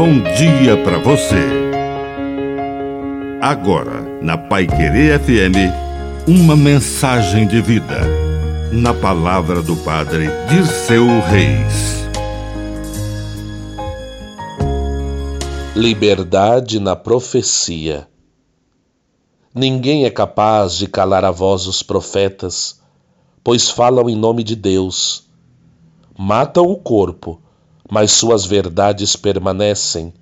bom dia para você. Agora, na Pai Querer FM, uma mensagem de vida. Na palavra do Padre de seu Reis. Liberdade na profecia. Ninguém é capaz de calar a voz dos profetas, pois falam em nome de Deus. Matam o corpo mas suas verdades permanecem.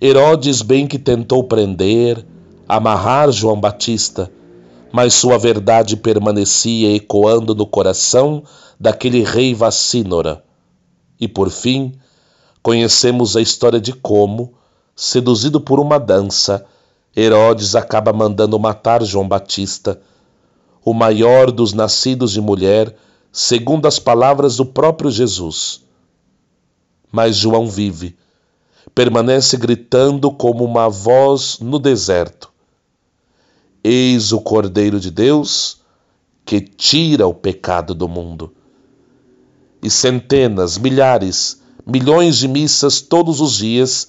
Herodes bem que tentou prender, amarrar João Batista, mas sua verdade permanecia ecoando no coração daquele rei vacínora. E por fim, conhecemos a história de como, seduzido por uma dança, Herodes acaba mandando matar João Batista, o maior dos nascidos de mulher, segundo as palavras do próprio Jesus mas João vive. Permanece gritando como uma voz no deserto: Eis o Cordeiro de Deus que tira o pecado do mundo. E centenas, milhares, milhões de missas todos os dias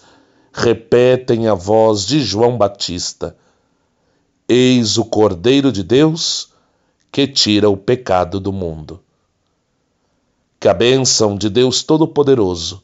repetem a voz de João Batista: Eis o Cordeiro de Deus que tira o pecado do mundo. Que a bênção de Deus Todo-Poderoso